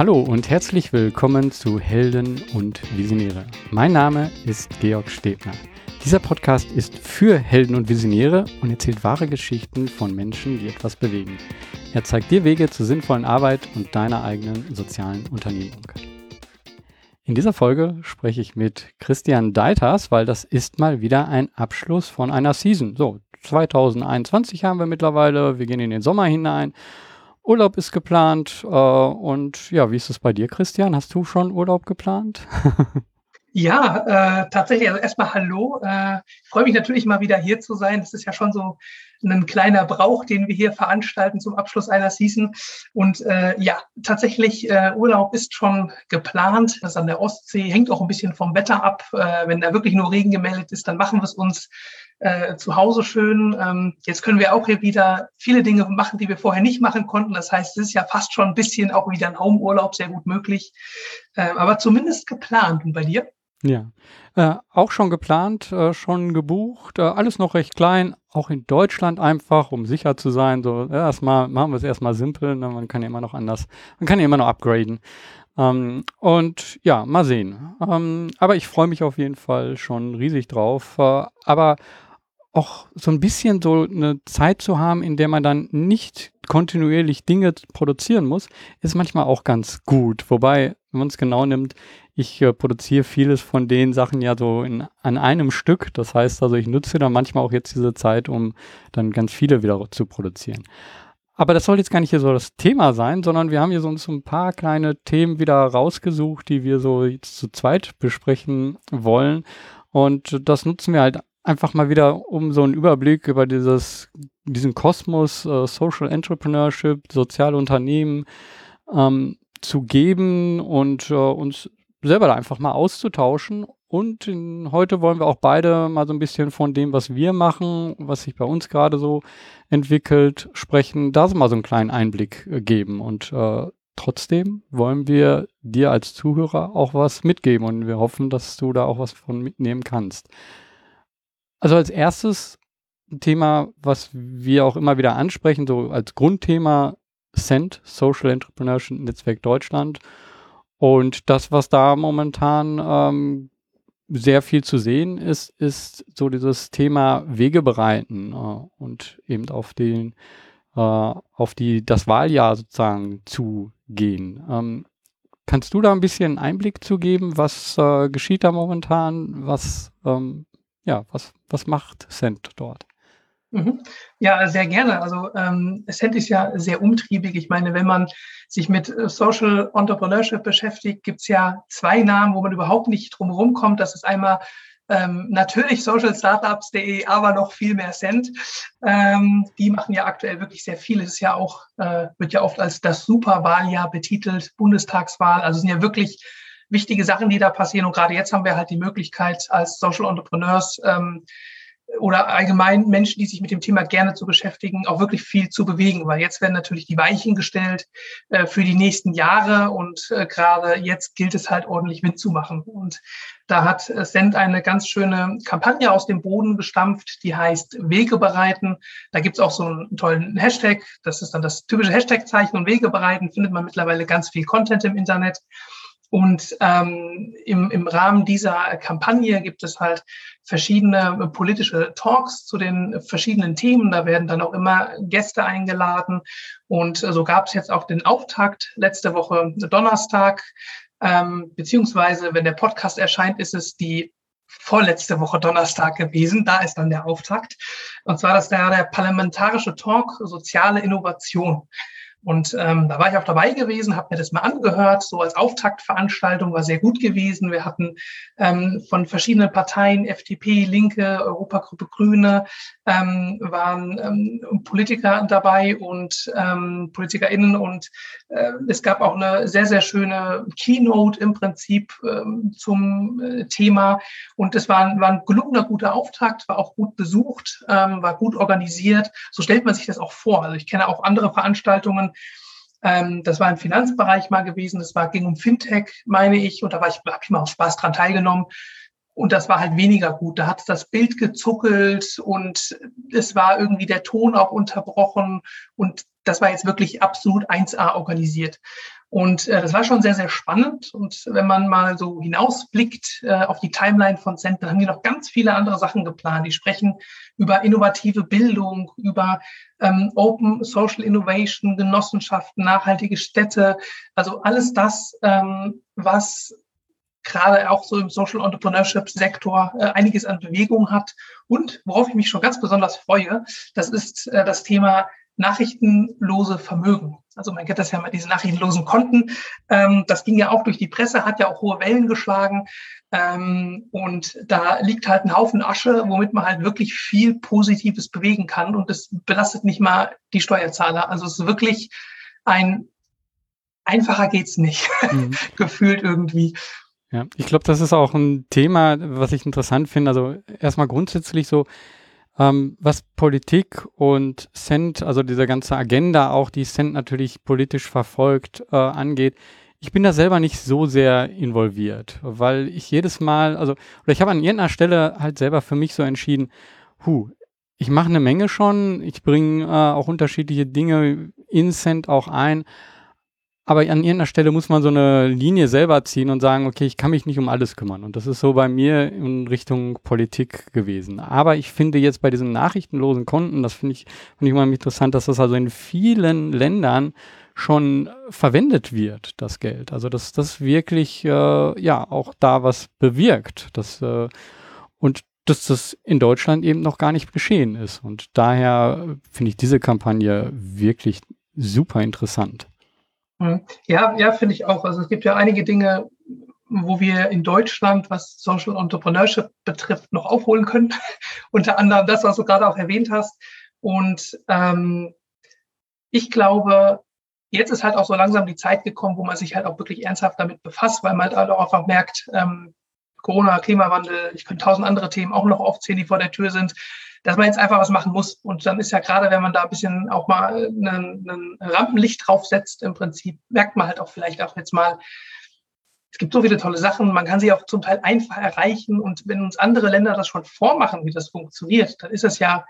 Hallo und herzlich willkommen zu Helden und Visionäre. Mein Name ist Georg Stebner. Dieser Podcast ist für Helden und Visionäre und erzählt wahre Geschichten von Menschen, die etwas bewegen. Er zeigt dir Wege zur sinnvollen Arbeit und deiner eigenen sozialen Unternehmung. In dieser Folge spreche ich mit Christian Deiters, weil das ist mal wieder ein Abschluss von einer Season. So, 2021 haben wir mittlerweile, wir gehen in den Sommer hinein Urlaub ist geplant. Äh, und ja, wie ist es bei dir, Christian? Hast du schon Urlaub geplant? ja, äh, tatsächlich. Also erstmal Hallo. Äh, ich freue mich natürlich mal wieder hier zu sein. Das ist ja schon so ein kleiner Brauch, den wir hier veranstalten zum Abschluss einer Season. Und äh, ja, tatsächlich, äh, Urlaub ist schon geplant. Das an der Ostsee hängt auch ein bisschen vom Wetter ab. Äh, wenn da wirklich nur Regen gemeldet ist, dann machen wir es uns äh, zu Hause schön. Ähm, jetzt können wir auch hier wieder viele Dinge machen, die wir vorher nicht machen konnten. Das heißt, es ist ja fast schon ein bisschen auch wieder ein Homeurlaub sehr gut möglich. Äh, aber zumindest geplant. Und bei dir? Ja, äh, auch schon geplant, äh, schon gebucht, äh, alles noch recht klein, auch in Deutschland einfach, um sicher zu sein. So erstmal machen wir es erstmal simpel, ne? man kann ja immer noch anders, man kann ja immer noch upgraden. Ähm, und ja, mal sehen. Ähm, aber ich freue mich auf jeden Fall schon riesig drauf. Äh, aber auch so ein bisschen so eine Zeit zu haben, in der man dann nicht kontinuierlich Dinge produzieren muss, ist manchmal auch ganz gut. Wobei, wenn man es genau nimmt, ich äh, produziere vieles von den Sachen ja so in, an einem Stück. Das heißt also, ich nutze dann manchmal auch jetzt diese Zeit, um dann ganz viele wieder zu produzieren. Aber das soll jetzt gar nicht hier so das Thema sein, sondern wir haben hier so uns ein paar kleine Themen wieder rausgesucht, die wir so jetzt zu zweit besprechen wollen. Und das nutzen wir halt einfach mal wieder, um so einen Überblick über dieses, diesen Kosmos äh, Social Entrepreneurship, soziale Unternehmen ähm, zu geben und äh, uns selber da einfach mal auszutauschen. Und in, heute wollen wir auch beide mal so ein bisschen von dem, was wir machen, was sich bei uns gerade so entwickelt, sprechen, da mal so einen kleinen Einblick äh, geben. Und äh, trotzdem wollen wir dir als Zuhörer auch was mitgeben und wir hoffen, dass du da auch was von mitnehmen kannst. Also als erstes Thema, was wir auch immer wieder ansprechen, so als Grundthema CENT, Social Entrepreneurship Netzwerk Deutschland. Und das, was da momentan ähm, sehr viel zu sehen ist, ist so dieses Thema Wege bereiten äh, und eben auf den äh, auf die das Wahljahr sozusagen zugehen. Ähm, kannst du da ein bisschen Einblick zu geben, was äh, geschieht da momentan, was ähm, ja, was, was macht Cent dort? Mhm. Ja, sehr gerne. Also ähm, Cent ist ja sehr umtriebig. Ich meine, wenn man sich mit äh, Social Entrepreneurship beschäftigt, gibt es ja zwei Namen, wo man überhaupt nicht drum herum kommt. Das ist einmal ähm, natürlich socialstartups.de, aber noch viel mehr Cent. Ähm, die machen ja aktuell wirklich sehr viel. Es ist ja auch, äh, wird ja oft als das Superwahljahr betitelt, Bundestagswahl. Also sind ja wirklich wichtige Sachen, die da passieren. Und gerade jetzt haben wir halt die Möglichkeit als Social Entrepreneurs ähm, oder allgemein Menschen, die sich mit dem Thema gerne zu beschäftigen, auch wirklich viel zu bewegen, weil jetzt werden natürlich die Weichen gestellt äh, für die nächsten Jahre und äh, gerade jetzt gilt es halt ordentlich Wind zu machen. Und da hat äh, Send eine ganz schöne Kampagne aus dem Boden gestampft, die heißt Wege bereiten. Da gibt's auch so einen tollen Hashtag, das ist dann das typische Hashtag-Zeichen und Wege bereiten, findet man mittlerweile ganz viel Content im Internet. Und ähm, im, im Rahmen dieser Kampagne gibt es halt verschiedene politische Talks zu den verschiedenen Themen. Da werden dann auch immer Gäste eingeladen. Und so gab es jetzt auch den Auftakt letzte Woche Donnerstag. Ähm, beziehungsweise, wenn der Podcast erscheint, ist es die vorletzte Woche Donnerstag gewesen. Da ist dann der Auftakt. Und zwar das der, der parlamentarische Talk Soziale Innovation. Und ähm, da war ich auch dabei gewesen, habe mir das mal angehört, so als Auftaktveranstaltung, war sehr gut gewesen. Wir hatten ähm, von verschiedenen Parteien, FDP, Linke, Europagruppe Grüne, ähm, waren ähm, Politiker dabei und ähm, PolitikerInnen und äh, es gab auch eine sehr, sehr schöne Keynote im Prinzip ähm, zum äh, Thema. Und es war, war ein gelungener, guter Auftakt, war auch gut besucht, ähm, war gut organisiert. So stellt man sich das auch vor. Also ich kenne auch andere Veranstaltungen, ähm, das war im Finanzbereich mal gewesen. Das war, ging um Fintech, meine ich. Und da war ich, habe ich mal aus Spaß dran teilgenommen. Und das war halt weniger gut. Da hat das Bild gezuckelt und es war irgendwie der Ton auch unterbrochen. Und das war jetzt wirklich absolut 1A organisiert. Und äh, das war schon sehr, sehr spannend. Und wenn man mal so hinausblickt äh, auf die Timeline von Cent, dann haben die noch ganz viele andere Sachen geplant. Die sprechen über innovative Bildung, über ähm, Open Social Innovation, Genossenschaften, nachhaltige Städte. Also alles das, ähm, was gerade auch so im Social Entrepreneurship Sektor äh, einiges an Bewegung hat. Und worauf ich mich schon ganz besonders freue, das ist äh, das Thema nachrichtenlose Vermögen. Also man kennt das ja mit diesen nachrichtenlosen Konten. Ähm, das ging ja auch durch die Presse, hat ja auch hohe Wellen geschlagen. Ähm, und da liegt halt ein Haufen Asche, womit man halt wirklich viel Positives bewegen kann. Und das belastet nicht mal die Steuerzahler. Also es ist wirklich ein einfacher geht's nicht, mhm. gefühlt irgendwie. Ja, ich glaube, das ist auch ein Thema, was ich interessant finde. Also erstmal grundsätzlich so, ähm, was Politik und Cent, also diese ganze Agenda, auch die Cent natürlich politisch verfolgt, äh, angeht, ich bin da selber nicht so sehr involviert, weil ich jedes Mal, also, oder ich habe an irgendeiner Stelle halt selber für mich so entschieden, hu, ich mache eine Menge schon, ich bringe äh, auch unterschiedliche Dinge in Cent auch ein, aber an irgendeiner Stelle muss man so eine Linie selber ziehen und sagen, okay, ich kann mich nicht um alles kümmern. Und das ist so bei mir in Richtung Politik gewesen. Aber ich finde jetzt bei diesen nachrichtenlosen Konten, das finde ich, find ich immer interessant, dass das also in vielen Ländern schon verwendet wird, das Geld. Also dass das wirklich äh, ja auch da was bewirkt. Das, äh, und dass das in Deutschland eben noch gar nicht geschehen ist. Und daher finde ich diese Kampagne wirklich super interessant. Mhm. Ja, ja, finde ich auch. Also es gibt ja einige Dinge, wo wir in Deutschland, was Social Entrepreneurship betrifft, noch aufholen können. Unter anderem das, was du gerade auch erwähnt hast. Und ähm, ich glaube, jetzt ist halt auch so langsam die Zeit gekommen, wo man sich halt auch wirklich ernsthaft damit befasst, weil man halt auch einfach merkt, ähm, Corona, Klimawandel, ich könnte tausend andere Themen auch noch aufzählen, die vor der Tür sind dass man jetzt einfach was machen muss. Und dann ist ja gerade, wenn man da ein bisschen auch mal ein Rampenlicht draufsetzt, im Prinzip merkt man halt auch vielleicht auch jetzt mal, es gibt so viele tolle Sachen, man kann sie auch zum Teil einfach erreichen. Und wenn uns andere Länder das schon vormachen, wie das funktioniert, dann ist es ja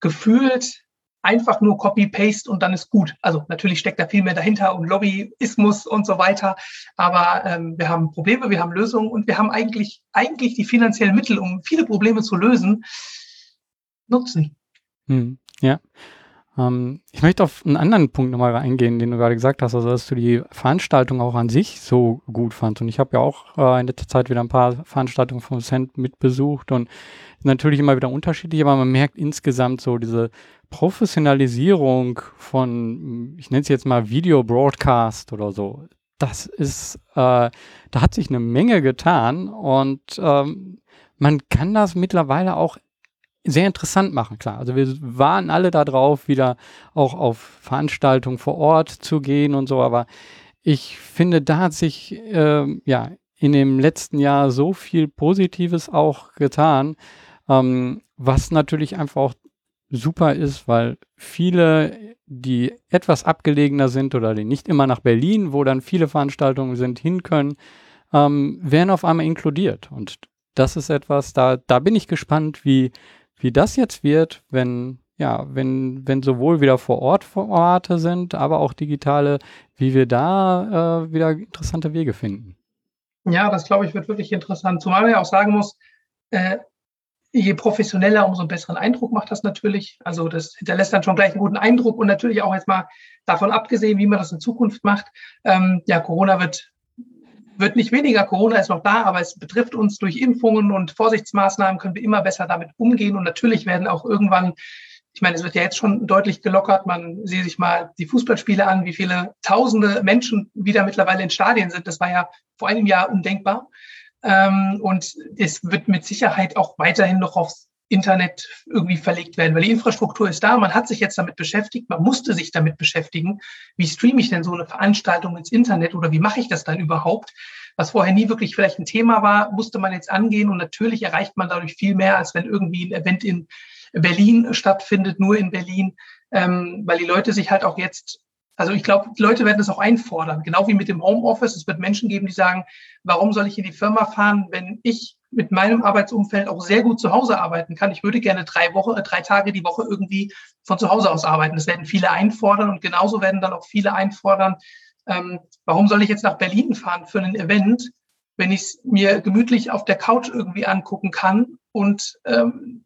gefühlt einfach nur Copy-Paste und dann ist gut. Also natürlich steckt da viel mehr dahinter und Lobbyismus und so weiter. Aber ähm, wir haben Probleme, wir haben Lösungen und wir haben eigentlich, eigentlich die finanziellen Mittel, um viele Probleme zu lösen nutzen. Hm, ja. Ähm, ich möchte auf einen anderen Punkt nochmal eingehen, den du gerade gesagt hast, also dass du die Veranstaltung auch an sich so gut fandst. Und ich habe ja auch äh, in letzter Zeit wieder ein paar Veranstaltungen vom Cent mitbesucht und natürlich immer wieder unterschiedlich, aber man merkt insgesamt so diese Professionalisierung von, ich nenne es jetzt mal Video Broadcast oder so. Das ist, äh, da hat sich eine Menge getan und ähm, man kann das mittlerweile auch sehr interessant machen, klar. Also wir waren alle da drauf, wieder auch auf Veranstaltungen vor Ort zu gehen und so, aber ich finde, da hat sich äh, ja in dem letzten Jahr so viel Positives auch getan, ähm, was natürlich einfach auch super ist, weil viele, die etwas abgelegener sind oder die nicht immer nach Berlin, wo dann viele Veranstaltungen sind, hin können, ähm, werden auf einmal inkludiert. Und das ist etwas, da, da bin ich gespannt, wie, wie das jetzt wird, wenn, ja, wenn, wenn sowohl wieder vor Ort Formate sind, aber auch digitale, wie wir da äh, wieder interessante Wege finden. Ja, das glaube ich wird wirklich interessant. Zumal man ja auch sagen muss, äh, je professioneller, umso einen besseren Eindruck macht das natürlich. Also das hinterlässt dann schon gleich einen guten Eindruck und natürlich auch jetzt mal davon abgesehen, wie man das in Zukunft macht. Ähm, ja, Corona wird wird nicht weniger. Corona ist noch da, aber es betrifft uns durch Impfungen und Vorsichtsmaßnahmen können wir immer besser damit umgehen. Und natürlich werden auch irgendwann, ich meine, es wird ja jetzt schon deutlich gelockert. Man sieht sich mal die Fußballspiele an, wie viele tausende Menschen wieder mittlerweile in Stadien sind. Das war ja vor einem Jahr undenkbar. Ähm, und es wird mit Sicherheit auch weiterhin noch aufs Internet irgendwie verlegt werden, weil die Infrastruktur ist da, man hat sich jetzt damit beschäftigt, man musste sich damit beschäftigen, wie streame ich denn so eine Veranstaltung ins Internet oder wie mache ich das dann überhaupt? Was vorher nie wirklich vielleicht ein Thema war, musste man jetzt angehen und natürlich erreicht man dadurch viel mehr, als wenn irgendwie ein Event in Berlin stattfindet, nur in Berlin, ähm, weil die Leute sich halt auch jetzt also ich glaube, die Leute werden es auch einfordern, genau wie mit dem Homeoffice. Es wird Menschen geben, die sagen, warum soll ich in die Firma fahren, wenn ich mit meinem Arbeitsumfeld auch sehr gut zu Hause arbeiten kann. Ich würde gerne drei Wochen, äh, drei Tage die Woche irgendwie von zu Hause aus arbeiten. Das werden viele einfordern und genauso werden dann auch viele einfordern, ähm, warum soll ich jetzt nach Berlin fahren für ein Event, wenn ich es mir gemütlich auf der Couch irgendwie angucken kann und ähm,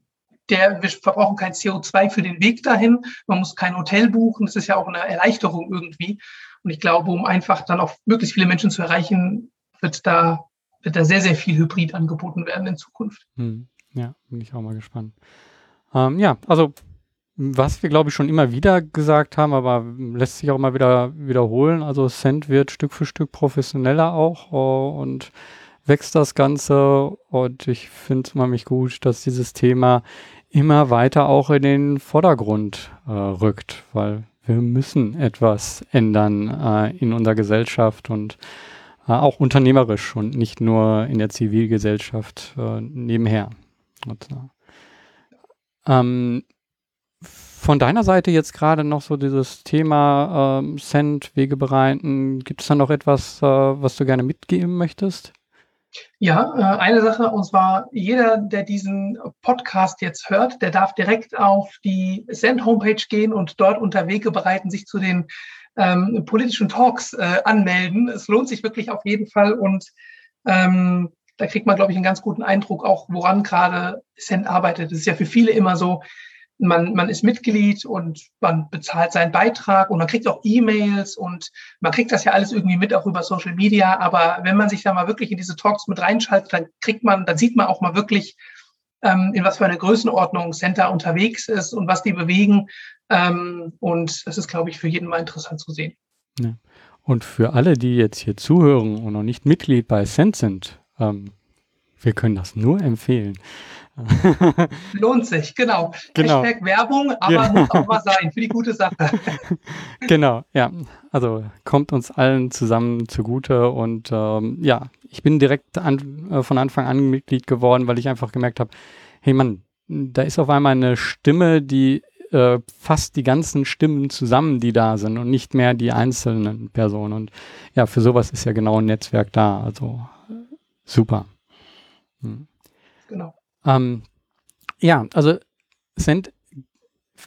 der, wir verbrauchen kein CO2 für den Weg dahin, man muss kein Hotel buchen, das ist ja auch eine Erleichterung irgendwie. Und ich glaube, um einfach dann auch möglichst viele Menschen zu erreichen, wird da, wird da sehr, sehr viel Hybrid angeboten werden in Zukunft. Hm. Ja, bin ich auch mal gespannt. Ähm, ja, also was wir, glaube ich, schon immer wieder gesagt haben, aber lässt sich auch mal wieder wiederholen. Also Cent wird Stück für Stück professioneller auch uh, und wächst das Ganze. Und ich finde es unheimlich gut, dass dieses Thema immer weiter auch in den Vordergrund äh, rückt, weil wir müssen etwas ändern äh, in unserer Gesellschaft und auch unternehmerisch und nicht nur in der Zivilgesellschaft äh, nebenher. Und, äh, ähm, von deiner Seite jetzt gerade noch so dieses Thema ähm, Cent, Wege bereiten. Gibt es da noch etwas, äh, was du gerne mitgeben möchtest? Ja, äh, eine Sache, und zwar jeder, der diesen Podcast jetzt hört, der darf direkt auf die Send-Homepage gehen und dort unter Wege bereiten, sich zu den ähm, politischen Talks äh, anmelden. Es lohnt sich wirklich auf jeden Fall und ähm, da kriegt man, glaube ich, einen ganz guten Eindruck auch, woran gerade Send arbeitet. Es ist ja für viele immer so, man, man ist Mitglied und man bezahlt seinen Beitrag und man kriegt auch E-Mails und man kriegt das ja alles irgendwie mit auch über Social Media. Aber wenn man sich da mal wirklich in diese Talks mit reinschaltet, dann kriegt man, dann sieht man auch mal wirklich, ähm, in was für eine Größenordnung Center unterwegs ist und was die bewegen. Ähm, und das ist, glaube ich, für jeden mal interessant zu sehen. Ja. Und für alle, die jetzt hier zuhören und noch nicht Mitglied bei Cent sind, ähm, wir können das nur empfehlen. Lohnt sich, genau. genau. Hashtag Werbung, aber ja. muss auch mal sein für die gute Sache. genau, ja. Also kommt uns allen zusammen zugute und ähm, ja, ich bin direkt an, äh, von Anfang an Mitglied geworden, weil ich einfach gemerkt habe, hey Mann, da ist auf einmal eine Stimme, die äh, fasst die ganzen Stimmen zusammen, die da sind und nicht mehr die einzelnen Personen. Und ja, für sowas ist ja genau ein Netzwerk da. Also super. Hm. Genau. Ähm, ja, also es sind,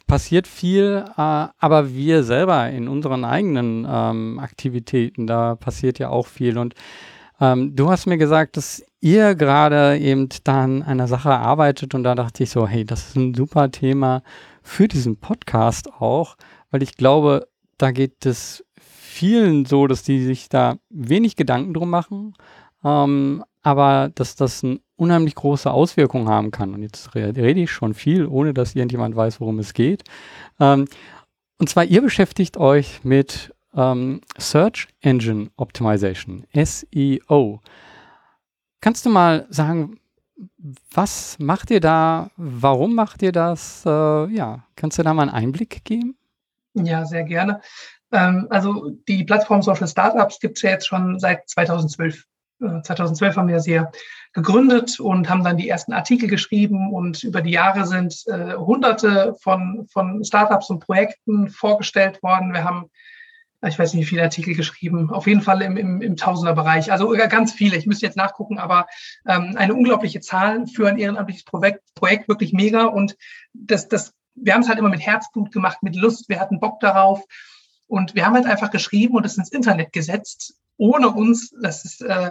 passiert viel, äh, aber wir selber in unseren eigenen ähm, Aktivitäten, da passiert ja auch viel. Und ähm, du hast mir gesagt, dass ihr gerade eben dann an einer Sache arbeitet und da dachte ich so, hey, das ist ein super Thema für diesen Podcast auch, weil ich glaube, da geht es vielen so, dass die sich da wenig Gedanken drum machen, ähm, aber dass das ein unheimlich große Auswirkungen haben kann. Und jetzt rede ich schon viel, ohne dass irgendjemand weiß, worum es geht. Ähm, und zwar, ihr beschäftigt euch mit ähm, Search Engine Optimization, SEO. Kannst du mal sagen, was macht ihr da? Warum macht ihr das? Äh, ja, kannst du da mal einen Einblick geben? Ja, sehr gerne. Ähm, also die Plattform Social Startups gibt es ja jetzt schon seit 2012. 2012 äh, haben wir sie ja gegründet und haben dann die ersten Artikel geschrieben und über die Jahre sind äh, hunderte von, von Startups und Projekten vorgestellt worden. Wir haben, ich weiß nicht, wie viele Artikel geschrieben, auf jeden Fall im, im, im Tausenderbereich, also ganz viele. Ich müsste jetzt nachgucken, aber ähm, eine unglaubliche Zahl für ein ehrenamtliches Projekt, Projekt wirklich mega und das, das, wir haben es halt immer mit Herzblut gemacht, mit Lust, wir hatten Bock darauf. Und wir haben halt einfach geschrieben und es ins Internet gesetzt ohne uns, das ist äh,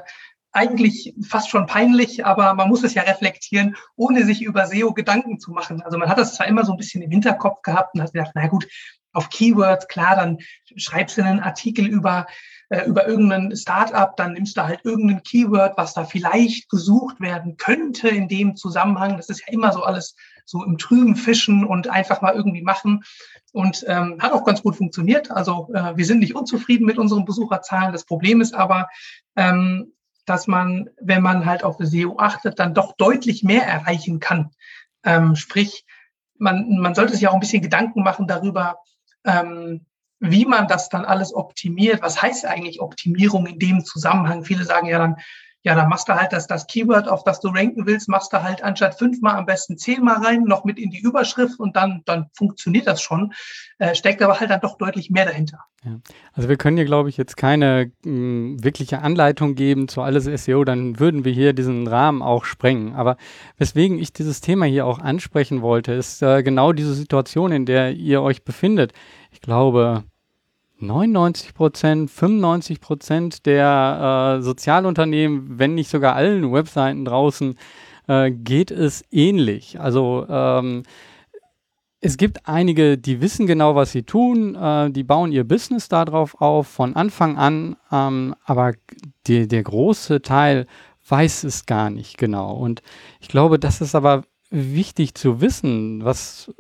eigentlich fast schon peinlich, aber man muss es ja reflektieren, ohne sich über SEO Gedanken zu machen. Also man hat das zwar immer so ein bisschen im Hinterkopf gehabt und hat gedacht, na gut, auf Keywords, klar, dann schreibst du einen Artikel über, äh, über irgendein Startup, dann nimmst du halt irgendein Keyword, was da vielleicht gesucht werden könnte in dem Zusammenhang. Das ist ja immer so alles so im trüben Fischen und einfach mal irgendwie machen. Und ähm, hat auch ganz gut funktioniert. Also äh, wir sind nicht unzufrieden mit unseren Besucherzahlen. Das Problem ist aber, ähm, dass man, wenn man halt auf SEO achtet, dann doch deutlich mehr erreichen kann. Ähm, sprich, man, man sollte sich auch ein bisschen Gedanken machen darüber, ähm, wie man das dann alles optimiert. Was heißt eigentlich Optimierung in dem Zusammenhang? Viele sagen ja dann, ja, dann machst du halt das, das Keyword, auf das du ranken willst, machst du halt anstatt fünfmal am besten zehnmal rein, noch mit in die Überschrift und dann, dann funktioniert das schon. Äh, steckt aber halt dann doch deutlich mehr dahinter. Ja. Also wir können hier, glaube ich, jetzt keine mh, hm, wirkliche Anleitung geben zu alles SEO, dann würden wir hier diesen Rahmen auch sprengen. Aber weswegen ich dieses Thema hier auch ansprechen wollte, ist äh, genau diese Situation, in der ihr euch befindet. Ich glaube, 99 Prozent, 95 Prozent der äh, Sozialunternehmen, wenn nicht sogar allen Webseiten draußen, äh, geht es ähnlich. Also ähm, es gibt einige, die wissen genau, was sie tun, äh, die bauen ihr Business darauf auf von Anfang an, ähm, aber die, der große Teil weiß es gar nicht genau. Und ich glaube, das ist aber wichtig zu wissen, was,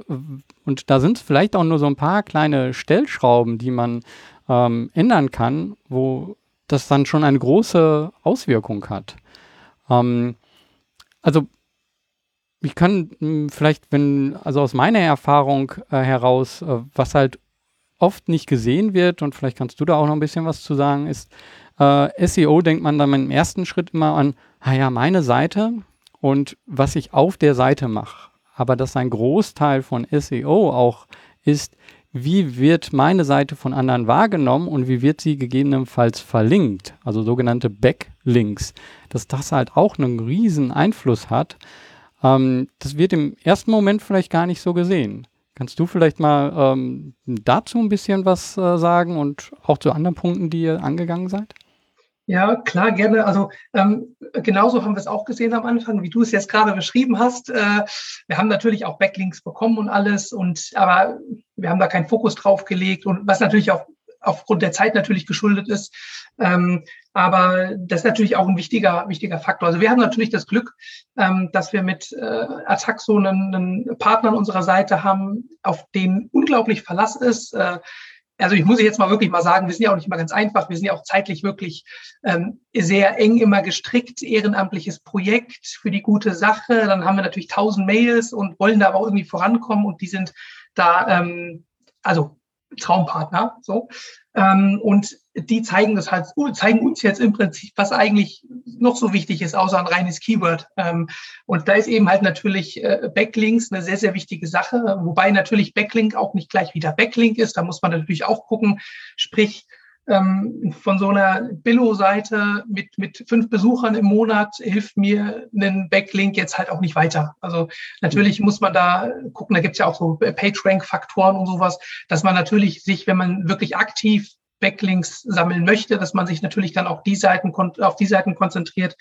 und da sind es vielleicht auch nur so ein paar kleine Stellschrauben, die man ähm, ändern kann, wo das dann schon eine große Auswirkung hat. Ähm, also ich kann mh, hm, vielleicht, wenn, also aus meiner Erfahrung äh, heraus, äh, was halt oft nicht gesehen wird, und vielleicht kannst du da auch noch ein bisschen was zu sagen, ist, äh, SEO denkt man dann im ersten Schritt immer an, ah ja, meine Seite und was ich auf der Seite mache. Aber dass ein Großteil von SEO auch ist, wie wird meine Seite von anderen wahrgenommen und wie wird sie gegebenenfalls verlinkt, also sogenannte Backlinks, dass das halt auch einen riesen Einfluss hat. Ähm, das wird im ersten Moment vielleicht gar nicht so gesehen. Kannst du vielleicht mal ähm, dazu ein bisschen was äh, sagen und auch zu anderen Punkten, die ihr angegangen seid? Ja, klar, gerne. Also ähm, genauso haben wir es auch gesehen am Anfang, wie du es jetzt gerade beschrieben hast. Äh, wir haben natürlich auch Backlinks bekommen und alles, und aber wir haben da keinen Fokus drauf gelegt und was natürlich auch aufgrund der Zeit natürlich geschuldet ist. Ähm, aber das ist natürlich auch ein wichtiger, wichtiger Faktor. Also wir haben natürlich das Glück, ähm, dass wir mit äh, Attaxo einen, einen Partner an unserer Seite haben, auf den unglaublich Verlass ist. Äh, also ich muss jetzt mal wirklich mal sagen, wir sind ja auch nicht immer ganz einfach. Wir sind ja auch zeitlich wirklich ähm, sehr eng immer gestrickt, ehrenamtliches Projekt für die gute Sache. Dann haben wir natürlich tausend Mails und wollen da aber auch irgendwie vorankommen und die sind da, ähm, also Traumpartner, so. Ähm, und die zeigen das halt, zeigen uns jetzt im Prinzip, was eigentlich noch so wichtig ist, außer ein reines Keyword. Ähm, und da ist eben halt natürlich äh, Backlinks eine sehr, sehr wichtige Sache, wobei natürlich Backlink auch nicht gleich wieder Backlink ist. Da muss man natürlich auch gucken, sprich, ähm, von so einer Billo-Seite mit, mit fünf Besuchern im Monat hilft mir ein Backlink jetzt halt auch nicht weiter. Also natürlich muss man da gucken, da gibt's ja auch so PageRank-Faktoren und sowas, dass man natürlich sich, wenn man wirklich aktiv Backlinks sammeln möchte, dass man sich natürlich dann auch die Seiten auf die Seiten konzentriert,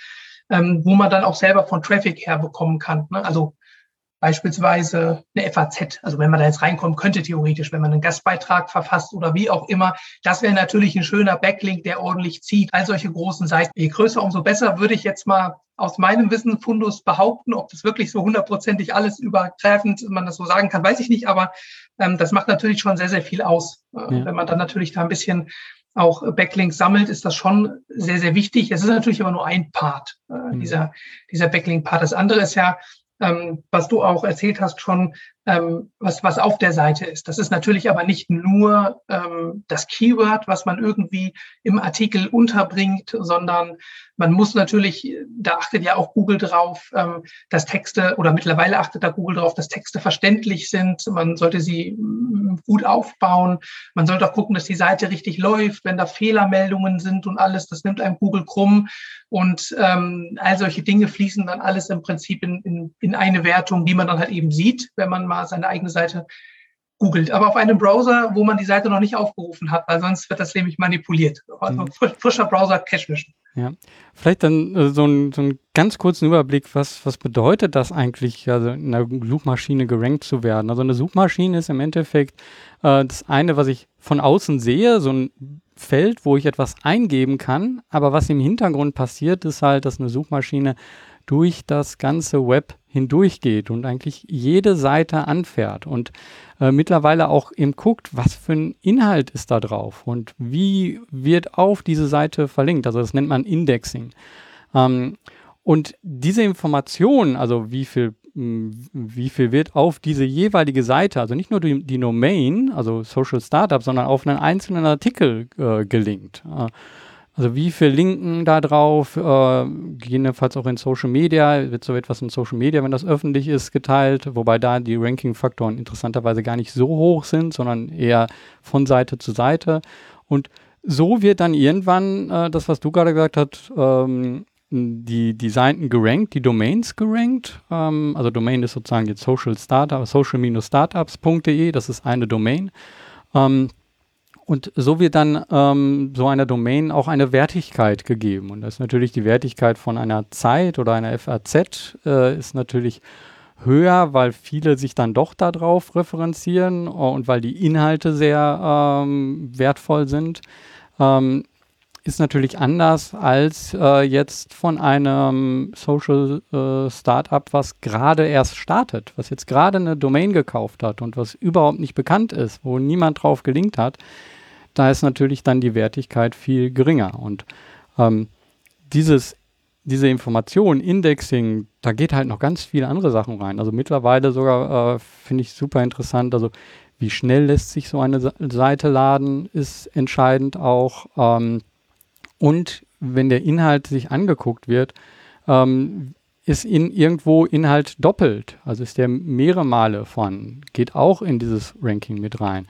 ähm, wo man dann auch selber von Traffic herbekommen kann. Ne? Also beispielsweise eine FAZ, also wenn man da jetzt reinkommen könnte, theoretisch, wenn man einen Gastbeitrag verfasst oder wie auch immer, das wäre natürlich ein schöner Backlink, der ordentlich zieht. All solche großen Seiten. Je größer, umso besser, würde ich jetzt mal aus meinem Wissenfundus behaupten. Ob das wirklich so hundertprozentig alles übergreifend man das so sagen kann, weiß ich nicht, aber ähm, das macht natürlich schon sehr, sehr viel aus. Äh, ja. Wenn man dann natürlich da ein bisschen auch Backlinks sammelt, ist das schon sehr, sehr wichtig. Es ist natürlich aber nur ein Part, äh, mhm. dieser, dieser Backlink-Part. Das andere ist ja, ähm, was du auch erzählt hast schon, ähm, was, was auf der Seite ist. Das ist natürlich aber nicht nur ähm, das Keyword, was man irgendwie im Artikel unterbringt, sondern man muss natürlich, da achtet ja auch Google drauf, ähm, dass Texte oder mittlerweile achtet da Google drauf, dass Texte verständlich sind. Man sollte sie mm, gut aufbauen. Man sollte auch gucken, dass die Seite richtig läuft, wenn da Fehlermeldungen sind und alles. Das nimmt einem Google krumm. Und ähm, all solche Dinge fließen dann alles im Prinzip in, in, in eine Wertung, die man dann halt eben sieht, wenn man mal seine eigene Seite googelt. Aber auf einem Browser, wo man die Seite noch nicht aufgerufen hat, weil sonst wird das nämlich manipuliert. Also mhm. frischer Browser Cache mischen. Ja, vielleicht dann äh, so, ein, so einen ganz kurzen Überblick, was, was bedeutet das eigentlich, also in einer Suchmaschine gerankt zu werden? Also eine Suchmaschine ist im Endeffekt äh, das eine, was ich von außen sehe, so ein Feld, wo ich etwas eingeben kann, aber was im Hintergrund passiert, ist halt, dass eine Suchmaschine durch das ganze Web hindurchgeht und eigentlich jede Seite anfährt und äh, mittlerweile auch eben guckt, was für ein Inhalt ist da drauf und wie wird auf diese Seite verlinkt. Also das nennt man Indexing. Ähm, und diese Information, also wie viel, wie viel wird auf diese jeweilige Seite, also nicht nur die, die Domain, also Social Startup, sondern auf einen einzelnen Artikel äh, gelinkt. Äh, also wie viel Linken da drauf, äh, gegebenenfalls auch in Social Media, wird so etwas in Social Media, wenn das öffentlich ist, geteilt, wobei da die Ranking-Faktoren interessanterweise gar nicht so hoch sind, sondern eher von Seite zu Seite. Und so wird dann irgendwann äh, das, was du gerade gesagt hast, ähm, die, die Seiten gerankt, die Domains gerankt. Ähm, also Domain ist sozusagen jetzt Social Startup, social-startups.de, das ist eine Domain. Ähm, und so wird dann ähm, so einer Domain auch eine Wertigkeit gegeben. Und das ist natürlich die Wertigkeit von einer Zeit oder einer FAZ äh, ist natürlich höher, weil viele sich dann doch darauf referenzieren und weil die Inhalte sehr ähm, wertvoll sind. Ähm, ist natürlich anders als äh, jetzt von einem Social äh, Startup, was gerade erst startet, was jetzt gerade eine Domain gekauft hat und was überhaupt nicht bekannt ist, wo niemand drauf gelingt hat. Da ist natürlich dann die Wertigkeit viel geringer. Und ähm, dieses, diese Information, Indexing, da geht halt noch ganz viele andere Sachen rein. Also mittlerweile sogar äh, finde ich super interessant. Also wie schnell lässt sich so eine Seite laden, ist entscheidend auch. Ähm, und wenn der Inhalt sich angeguckt wird, ähm, ist in irgendwo Inhalt doppelt, also ist der mehrere Male von, geht auch in dieses Ranking mit rein.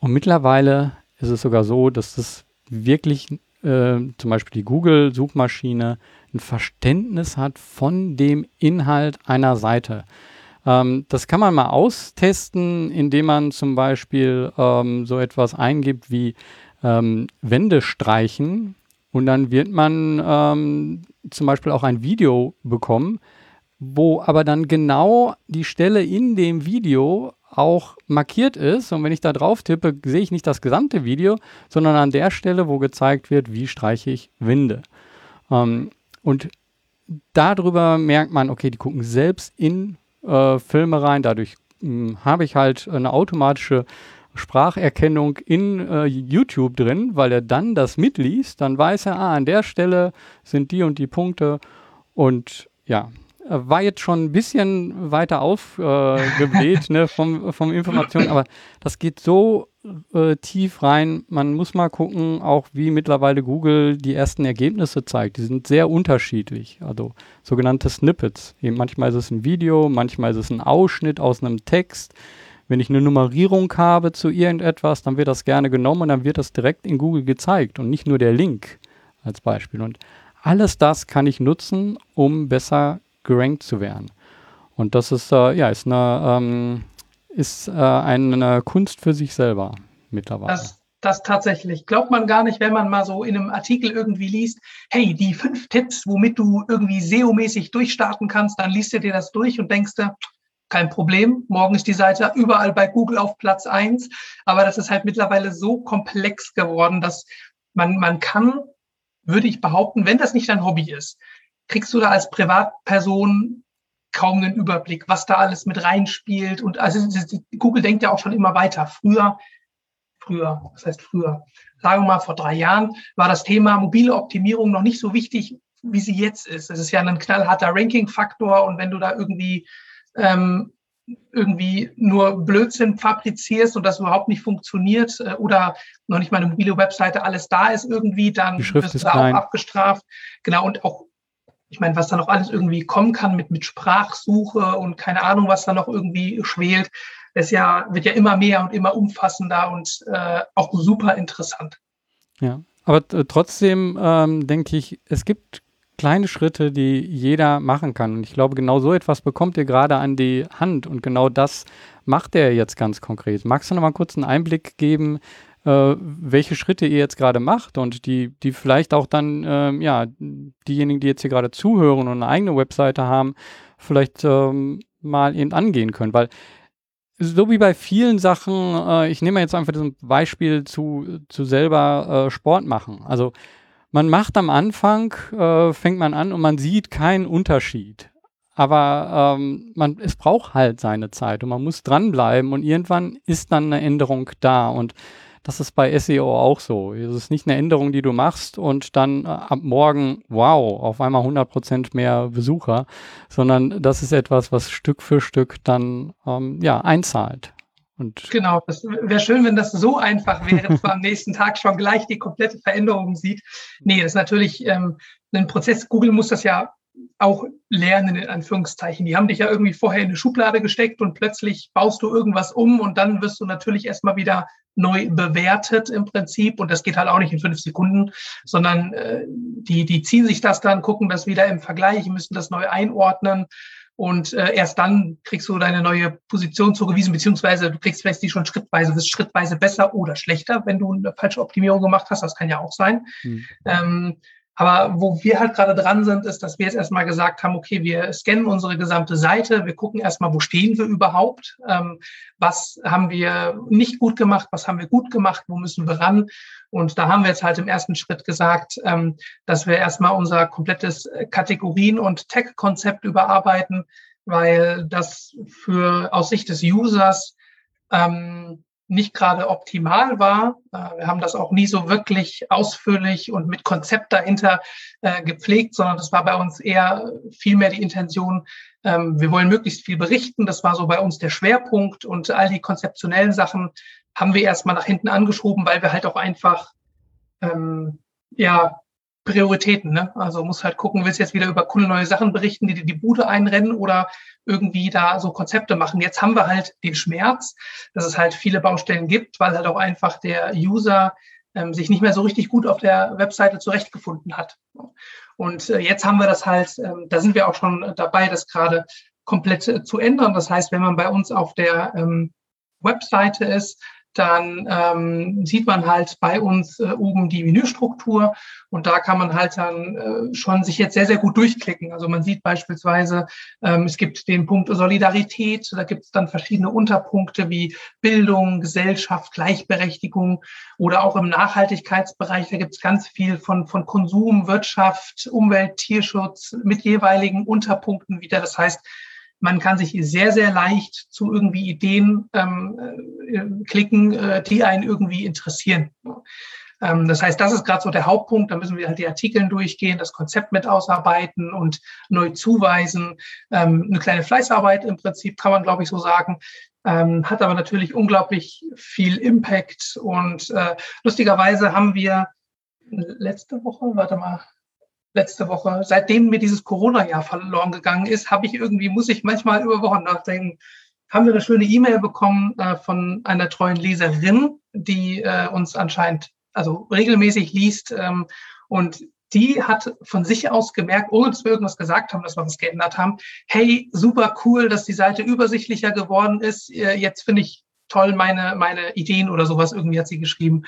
Und mittlerweile ist es sogar so, dass das wirklich äh, zum Beispiel die Google-Suchmaschine ein Verständnis hat von dem Inhalt einer Seite. Ähm, das kann man mal austesten, indem man zum Beispiel ähm, so etwas eingibt wie ähm, Wände streichen und dann wird man ähm, zum Beispiel auch ein Video bekommen, wo aber dann genau die Stelle in dem Video auch markiert ist. Und wenn ich da drauf tippe, sehe ich nicht das gesamte Video, sondern an der Stelle, wo gezeigt wird, wie streiche ich Winde. Ähm, und darüber merkt man, okay, die gucken selbst in äh, Filme rein. Dadurch hm, habe ich halt eine automatische Spracherkennung in äh, YouTube drin, weil er dann das mitliest, dann weiß er, ah, an der Stelle sind die und die Punkte und ja, war jetzt schon ein bisschen weiter aufgebläht äh, ne, vom, vom Informationen, aber das geht so äh, tief rein. Man muss mal gucken, auch wie mittlerweile Google die ersten Ergebnisse zeigt. Die sind sehr unterschiedlich. Also sogenannte Snippets. Eben manchmal ist es ein Video, manchmal ist es ein Ausschnitt aus einem Text. Wenn ich eine Nummerierung habe zu irgendetwas, dann wird das gerne genommen und dann wird das direkt in Google gezeigt und nicht nur der Link als Beispiel. Und alles das kann ich nutzen, um besser gerankt zu werden. Und das ist, äh, ja, ist eine, ähm, ist, äh, eine Kunst für sich selber mittlerweile. Das, das tatsächlich. Glaubt man gar nicht, wenn man mal so in einem Artikel irgendwie liest, hey, die fünf Tipps, womit du irgendwie SEO-mäßig durchstarten kannst, dann liest du dir das durch und denkst du, kein Problem. Morgen ist die Seite überall bei Google auf Platz eins. Aber das ist halt mittlerweile so komplex geworden, dass man, man kann, würde ich behaupten, wenn das nicht dein Hobby ist, kriegst du da als Privatperson kaum einen Überblick, was da alles mit reinspielt. Und also Google denkt ja auch schon immer weiter. Früher, früher, was heißt früher? Sagen wir mal, vor drei Jahren war das Thema mobile Optimierung noch nicht so wichtig, wie sie jetzt ist. Es ist ja ein knallharter Ranking-Faktor und wenn du da irgendwie ähm, irgendwie nur Blödsinn fabrizierst und das überhaupt nicht funktioniert äh, oder noch nicht mal eine mobile Webseite alles da ist irgendwie, dann wirst du da auch abgestraft. Genau, und auch, ich meine, was da noch alles irgendwie kommen kann mit, mit Sprachsuche und keine Ahnung, was da noch irgendwie schwelt, ist ja, wird ja immer mehr und immer umfassender und äh, auch super interessant. Ja, aber trotzdem ähm, denke ich, es gibt kleine Schritte, die jeder machen kann. Und ich glaube, genau so etwas bekommt ihr gerade an die Hand. Und genau das macht er jetzt ganz konkret. Magst du noch mal kurz einen Einblick geben, äh, welche Schritte ihr jetzt gerade macht und die, die vielleicht auch dann, äh, ja, diejenigen, die jetzt hier gerade zuhören und eine eigene Webseite haben, vielleicht ähm, mal eben angehen können. Weil so wie bei vielen Sachen, äh, ich nehme jetzt einfach das Beispiel zu, zu selber äh, Sport machen. Also man macht am Anfang, äh, fängt man an und man sieht keinen Unterschied. Aber ähm, man, es braucht halt seine Zeit und man muss dranbleiben und irgendwann ist dann eine Änderung da. Und das ist bei SEO auch so. Es ist nicht eine Änderung, die du machst und dann äh, ab morgen, wow, auf einmal 100% mehr Besucher, sondern das ist etwas, was Stück für Stück dann ähm, ja, einzahlt. Und genau, das wäre schön, wenn das so einfach wäre, dass man am nächsten Tag schon gleich die komplette Veränderung sieht. Nee, das ist natürlich ähm, ein Prozess. Google muss das ja auch lernen, in Anführungszeichen. Die haben dich ja irgendwie vorher in eine Schublade gesteckt und plötzlich baust du irgendwas um und dann wirst du natürlich erstmal wieder neu bewertet im Prinzip. Und das geht halt auch nicht in fünf Sekunden, sondern äh, die, die ziehen sich das dann, gucken das wieder im Vergleich, müssen das neu einordnen. Und äh, erst dann kriegst du deine neue Position zugewiesen, beziehungsweise du kriegst vielleicht die schon schrittweise, wirst schrittweise besser oder schlechter, wenn du eine falsche Optimierung gemacht hast. Das kann ja auch sein. Mhm. Ähm, aber wo wir halt gerade dran sind, ist, dass wir jetzt erstmal gesagt haben, okay, wir scannen unsere gesamte Seite, wir gucken erstmal, wo stehen wir überhaupt, ähm, was haben wir nicht gut gemacht, was haben wir gut gemacht, wo müssen wir ran. Und da haben wir jetzt halt im ersten Schritt gesagt, ähm, dass wir erstmal unser komplettes Kategorien- und Tech-Konzept überarbeiten, weil das für aus Sicht des Users ähm, nicht gerade optimal war. Äh, wir haben das auch nie so wirklich ausführlich und mit Konzept dahinter äh, gepflegt, sondern das war bei uns eher vielmehr die Intention, ähm, wir wollen möglichst viel berichten. Das war so bei uns der Schwerpunkt und all die konzeptionellen Sachen haben wir erstmal nach hinten angeschoben, weil wir halt auch einfach ähm, ja Prioritäten. Ne? Also muss halt gucken, willst du jetzt wieder über coole neue Sachen berichten, die dir die Bude einrennen oder irgendwie da so Konzepte machen. Jetzt haben wir halt den Schmerz, dass es halt viele Baustellen gibt, weil halt auch einfach der User ähm, sich nicht mehr so richtig gut auf der Webseite zurechtgefunden hat. Und äh, jetzt haben wir das halt, ähm, da sind wir auch schon dabei, das gerade komplett äh, zu ändern. Das heißt, wenn man bei uns auf der ähm, Webseite ist, dann ähm, sieht man halt bei uns äh, oben die Menüstruktur und da kann man halt dann äh, schon sich jetzt sehr, sehr gut durchklicken. Also man sieht beispielsweise, ähm, es gibt den Punkt Solidarität, da gibt es dann verschiedene Unterpunkte wie Bildung, Gesellschaft, Gleichberechtigung oder auch im Nachhaltigkeitsbereich, da gibt es ganz viel von, von Konsum, Wirtschaft, Umwelt, Tierschutz mit jeweiligen Unterpunkten wieder. Das heißt, man kann sich sehr, sehr leicht zu irgendwie Ideen ähm, äh, klicken, äh, die einen irgendwie interessieren. Ähm, das heißt, das ist gerade so der Hauptpunkt. Da müssen wir halt die Artikel durchgehen, das Konzept mit ausarbeiten und neu zuweisen. Ähm, eine kleine Fleißarbeit im Prinzip, kann man, glaube ich, so sagen. Ähm, hat aber natürlich unglaublich viel Impact. Und äh, lustigerweise haben wir letzte Woche, warte mal, letzte Woche. Seitdem mir dieses Corona-Jahr verloren gegangen ist, habe ich irgendwie, muss ich manchmal über Wochen nachdenken, haben wir eine schöne E-Mail bekommen äh, von einer treuen Leserin, die äh, uns anscheinend also regelmäßig liest. Ähm, und die hat von sich aus gemerkt, ohne dass wir irgendwas gesagt haben, dass wir was geändert haben, hey, super cool, dass die Seite übersichtlicher geworden ist. Äh, jetzt finde ich toll meine, meine Ideen oder sowas, irgendwie hat sie geschrieben.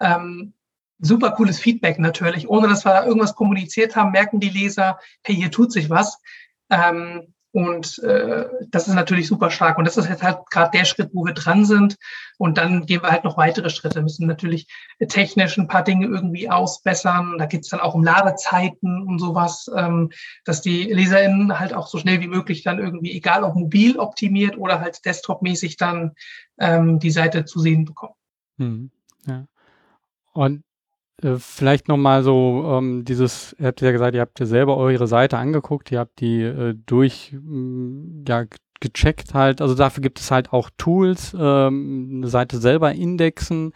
Ähm, super cooles Feedback natürlich. Ohne dass wir da irgendwas kommuniziert haben, merken die Leser, hey, hier tut sich was. Ähm, und äh, das ist natürlich super stark. Und das ist jetzt halt gerade der Schritt, wo wir dran sind. Und dann gehen wir halt noch weitere Schritte. Wir müssen natürlich technisch ein paar Dinge irgendwie ausbessern. Da geht es dann auch um Ladezeiten und sowas, ähm, dass die LeserInnen halt auch so schnell wie möglich dann irgendwie, egal ob mobil optimiert oder halt desktopmäßig dann ähm, die Seite zu sehen bekommen. Hm, ja. Und äh, vielleicht nochmal so ähm, dieses, ihr habt ja gesagt, ihr habt ja selber eure Seite angeguckt, ihr habt die äh, durch, mh, mm, ja, gecheckt halt. Also dafür gibt es halt auch Tools, ähm, eine Seite selber indexen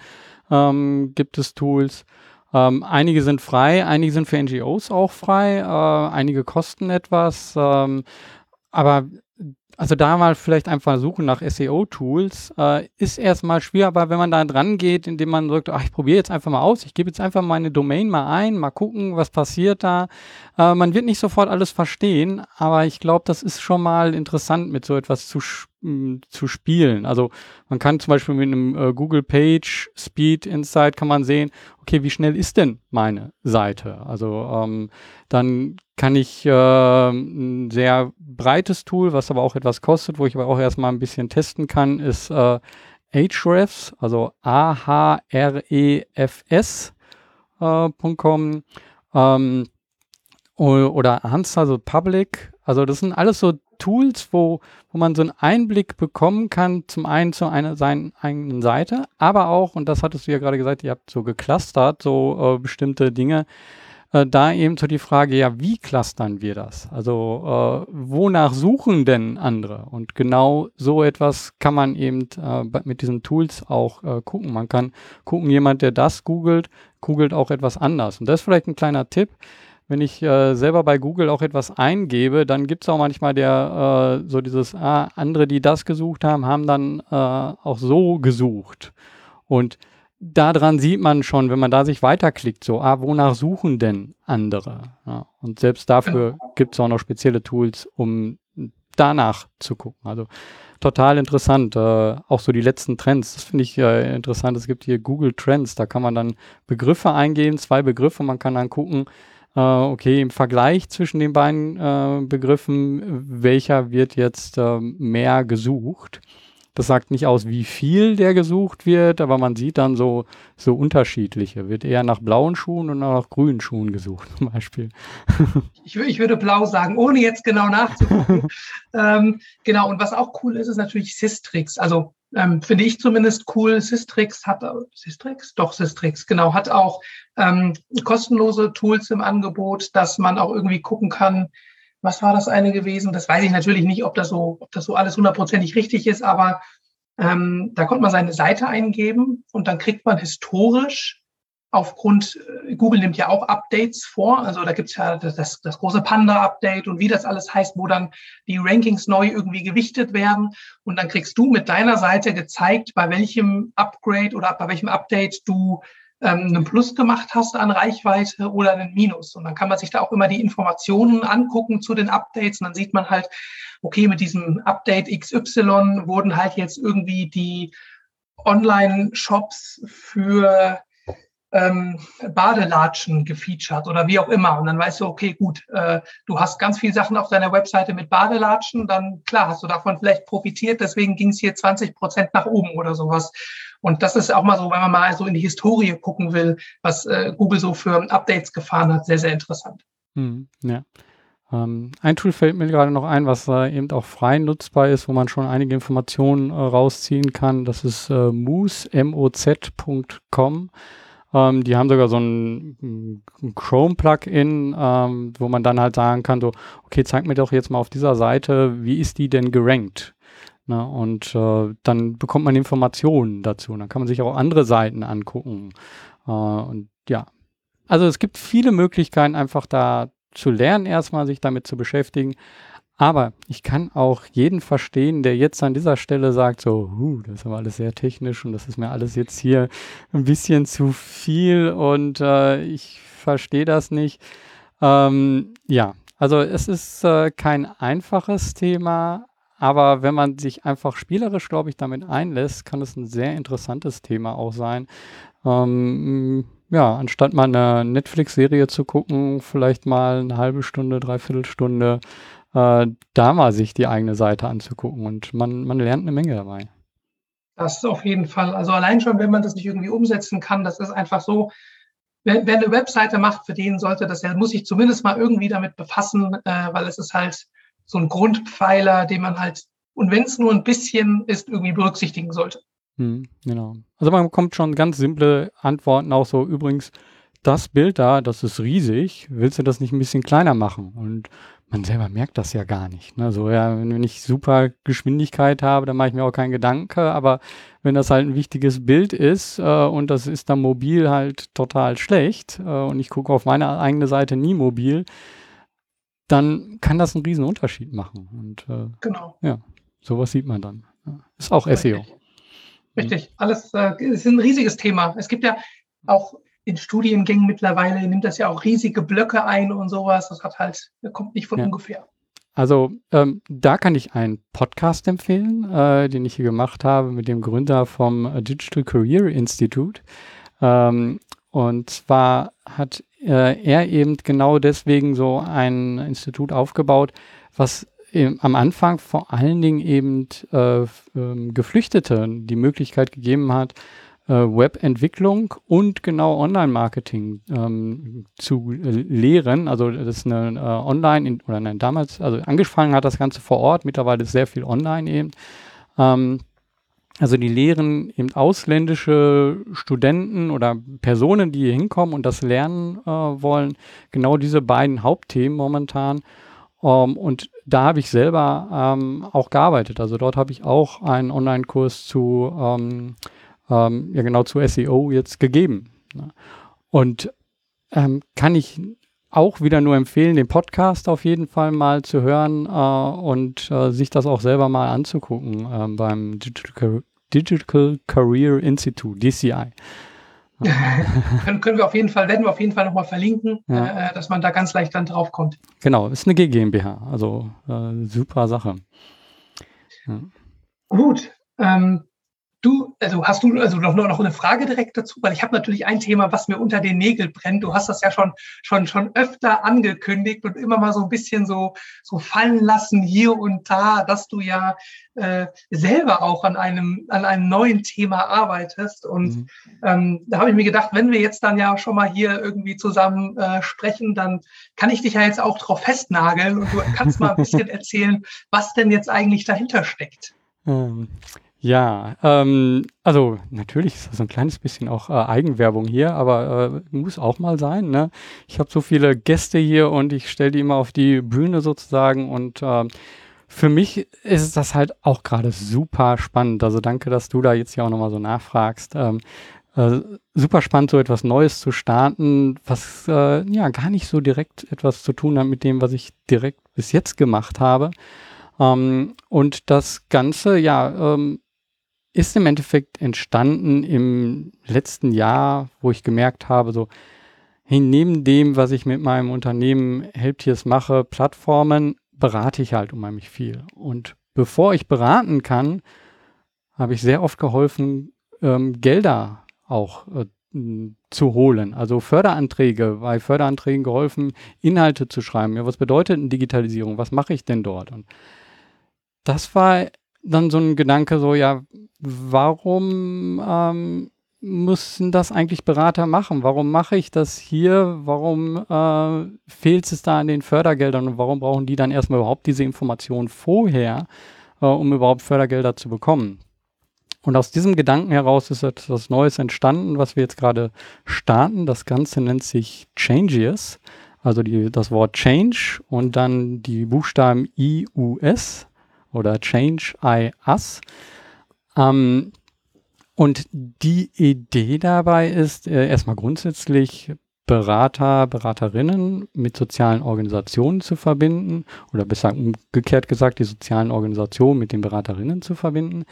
ähm, gibt es Tools. Ähm, einige sind frei, einige sind für NGOs auch frei, äh, einige kosten etwas. Ähm, aber also da mal vielleicht einfach suchen nach SEO-Tools, äh, ist erstmal schwer, aber wenn man da dran geht, indem man sagt, ach, ich probiere jetzt einfach mal aus, ich gebe jetzt einfach meine Domain mal ein, mal gucken, was passiert da. Äh, man wird nicht sofort alles verstehen, aber ich glaube, das ist schon mal interessant, mit so etwas zu, zu spielen. Also man kann zum Beispiel mit einem äh, Google Page Speed Insight kann man sehen, okay, wie schnell ist denn meine Seite? Also ähm, dann kann ich äh, ein sehr breites Tool, was aber auch etwas kostet, wo ich aber auch erstmal ein bisschen testen kann, ist äh, Ahrefs, also A-H-R-E-F-S.com äh, ähm, oder Answer, also Public. Also das sind alles so Tools, wo, wo man so einen Einblick bekommen kann, zum einen zu einer seiner eigenen Seite, aber auch, und das hattest du ja gerade gesagt, ihr habt so geclustert, so äh, bestimmte Dinge, äh, da eben so die Frage, ja, wie clustern wir das? Also äh, wonach suchen denn andere? Und genau so etwas kann man eben äh, mit diesen Tools auch äh, gucken. Man kann gucken, jemand, der das googelt, googelt auch etwas anders. Und das ist vielleicht ein kleiner Tipp. Wenn ich äh, selber bei Google auch etwas eingebe, dann gibt es auch manchmal der äh, so dieses, ah, andere, die das gesucht haben, haben dann auch so gesucht. Und daran sieht man schon, wenn man da sich weiterklickt, so, ah, wonach suchen denn andere? Ja, und selbst dafür gibt es auch noch spezielle Tools, um danach zu gucken. Also total interessant. Äh, auch so die letzten Trends, das finde ich äh, interessant. Es gibt hier Google Trends, da kann man dann Begriffe eingeben, zwei Begriffe, man kann dann gucken, äh, okay, im Vergleich zwischen den beiden äh, Begriffen, welcher wird jetzt äh, mehr gesucht. Das sagt nicht aus, wie viel der gesucht wird, aber man sieht dann so, so unterschiedliche. Wird eher nach blauen Schuhen und nach grünen Schuhen gesucht, zum Beispiel. Ich, ich würde blau sagen, ohne jetzt genau nachzugucken. ähm, genau, und was auch cool ist, ist natürlich Systrix. Also ähm, finde ich zumindest cool. Systrix hat, Systrix? Doch, Systrix, genau, hat auch ähm, kostenlose Tools im Angebot, dass man auch irgendwie gucken kann, was war das eine gewesen? Das weiß ich natürlich nicht, ob das so, ob das so alles hundertprozentig richtig ist, aber ähm, da konnte man seine Seite eingeben und dann kriegt man historisch aufgrund, äh, Google nimmt ja auch Updates vor, also da gibt's ja das, das, große Panda-Update und wie das alles heißt, wo dann die Rankings neu irgendwie gewichtet werden und dann kriegst du mit deiner Seite gezeigt, bei welchem Upgrade oder bei welchem Update du ähm, einen Plus gemacht hast an Reichweite oder einen Minus. Und dann kann man sich da auch immer die Informationen angucken zu den Updates. Und dann sieht man halt, okay, mit diesem Update XY wurden halt jetzt irgendwie die Online-Shops für ähm, Badelatschen gefeatured oder wie auch immer. Und dann weißt du, okay, gut, äh, du hast ganz viele Sachen auf deiner Webseite mit Badelatschen, dann klar, hast du davon vielleicht profitiert, deswegen ging es hier 20 Prozent nach oben oder sowas. Und das ist auch mal so, wenn man mal so in die Historie gucken will, was äh, Google so für Updates gefahren hat, sehr, sehr interessant. Hm, ja. Ähm, ein Tool fällt mir gerade noch ein, was äh, eben auch frei nutzbar ist, wo man schon einige Informationen äh, rausziehen kann. Das ist äh, moz.com. Ähm, die haben sogar so ein, ein Chrome-Plugin, ähm, wo man dann halt sagen kann, so, okay, zeig mir doch jetzt mal auf dieser Seite, wie ist die denn gerankt? Ne, und äh, dann bekommt man Informationen dazu. Und dann kann man sich auch andere Seiten angucken. Äh, und ja, also es gibt viele Möglichkeiten, einfach da zu lernen, erstmal sich damit zu beschäftigen. Aber ich kann auch jeden verstehen, der jetzt an dieser Stelle sagt, so, huh, das ist aber alles sehr technisch und das ist mir alles jetzt hier ein bisschen zu viel und äh, ich verstehe das nicht. Ähm, ja, also es ist äh, kein einfaches Thema, aber wenn man sich einfach spielerisch, glaube ich, damit einlässt, kann es ein sehr interessantes Thema auch sein. Ähm, ja, anstatt mal eine Netflix-Serie zu gucken, vielleicht mal eine halbe Stunde, dreiviertel Stunde, äh, da mal sich die eigene Seite anzugucken und man, man lernt eine Menge dabei. Das auf jeden Fall. Also allein schon, wenn man das nicht irgendwie umsetzen kann, das ist einfach so, wer, wer eine Webseite macht, für den sollte das, der muss sich zumindest mal irgendwie damit befassen, äh, weil es ist halt so ein Grundpfeiler, den man halt, und wenn es nur ein bisschen ist, irgendwie berücksichtigen sollte. Hm, genau. Also man bekommt schon ganz simple Antworten, auch so übrigens, das Bild da, das ist riesig, willst du das nicht ein bisschen kleiner machen? Und man selber merkt das ja gar nicht. Ne? So, ja, wenn ich super Geschwindigkeit habe, dann mache ich mir auch keinen Gedanke, aber wenn das halt ein wichtiges Bild ist äh, und das ist dann mobil halt total schlecht äh, und ich gucke auf meine eigene Seite nie mobil, dann kann das einen riesen Unterschied machen. Und äh, genau. ja, sowas sieht man dann. Ist auch SEO. Richtig, alles äh, ist ein riesiges Thema. Es gibt ja auch in Studiengängen mittlerweile, nimmt das ja auch riesige Blöcke ein und sowas. Das hat halt, kommt nicht von ja. ungefähr. Also ähm, da kann ich einen Podcast empfehlen, äh, den ich hier gemacht habe mit dem Gründer vom Digital Career Institute. Ähm, und zwar hat äh, er eben genau deswegen so ein Institut aufgebaut, was am Anfang vor allen Dingen eben äh, ähm, Geflüchteten die Möglichkeit gegeben hat, äh, Webentwicklung und genau Online-Marketing ähm, zu lehren. Also das ist eine äh, Online in, oder nein, damals, also angefangen hat das Ganze vor Ort, mittlerweile ist sehr viel online eben. Ähm, also die lehren eben ausländische Studenten oder Personen, die hier hinkommen und das lernen äh, wollen, genau diese beiden Hauptthemen momentan. Um, ähm, und da habe ich selber ähm, auch gearbeitet. Also dort habe ich auch einen Online-Kurs zu, ähm, ähm, ja genau zu SEO jetzt gegeben. Ne? Und ähm, kann ich auch wieder nur empfehlen, den Podcast auf jeden Fall mal zu hören äh, und äh, sich das auch selber mal anzugucken äh, beim Digital, Digital Career Institute, DCI. können, können wir auf jeden Fall, werden wir auf jeden Fall nochmal verlinken, ja. äh, dass man da ganz leicht dann drauf kommt. Genau, ist eine GmbH, also äh, super Sache. Ja. Gut, ähm, Du, also hast du also noch, noch eine Frage direkt dazu, weil ich habe natürlich ein Thema, was mir unter den Nägeln brennt. Du hast das ja schon schon schon öfter angekündigt und immer mal so ein bisschen so so fallen lassen hier und da, dass du ja äh, selber auch an einem an einem neuen Thema arbeitest. Und mhm. ähm, da habe ich mir gedacht, wenn wir jetzt dann ja schon mal hier irgendwie zusammen äh, sprechen, dann kann ich dich ja jetzt auch drauf festnageln und du kannst mal ein bisschen erzählen, was denn jetzt eigentlich dahinter steckt. Ähm, ja, ähm, also natürlich ist das ein kleines bisschen auch äh, Eigenwerbung hier, aber äh, muss auch mal sein. Ne? Ich habe so viele Gäste hier und ich stelle die immer auf die Bühne sozusagen und äh, für mich ist das halt auch gerade super spannend. Also danke, dass du da jetzt hier auch nochmal so nachfragst. Ähm, äh, super spannend, so etwas Neues zu starten, was äh, ja gar nicht so direkt etwas zu tun hat mit dem, was ich direkt bis jetzt gemacht habe. Ähm, und das Ganze, ja, ähm, ist im Endeffekt entstanden im letzten Jahr, wo ich gemerkt habe, so, hey, neben dem, was ich mit meinem Unternehmen Helptiers mache, Plattformen, berate ich halt unheimlich viel. Und bevor ich beraten kann, habe ich sehr oft geholfen, ähm, Gelder auch äh, zu holen. Also Förderanträge, bei Förderanträgen geholfen, Inhalte zu schreiben. Ja, was bedeutet denn Digitalisierung? Was mache ich denn dort? Und das war dann so ein Gedanke, so, ja, warum ähm, müssen das eigentlich Berater machen? Warum mache ich das hier? Warum äh, fehlt es da an den Fördergeldern und warum brauchen die dann erstmal überhaupt diese Informationen vorher, äh, um überhaupt Fördergelder zu bekommen? Und aus diesem Gedanken heraus ist etwas Neues entstanden, was wir jetzt gerade starten. Das Ganze nennt sich Changes, also die, das Wort Change und dann die Buchstaben IUS oder Change I Us. Ähm, und die Idee dabei ist äh, erstmal grundsätzlich Berater, Beraterinnen mit sozialen Organisationen zu verbinden oder besser umgekehrt gesagt, die sozialen Organisationen mit den Beraterinnen zu verbinden.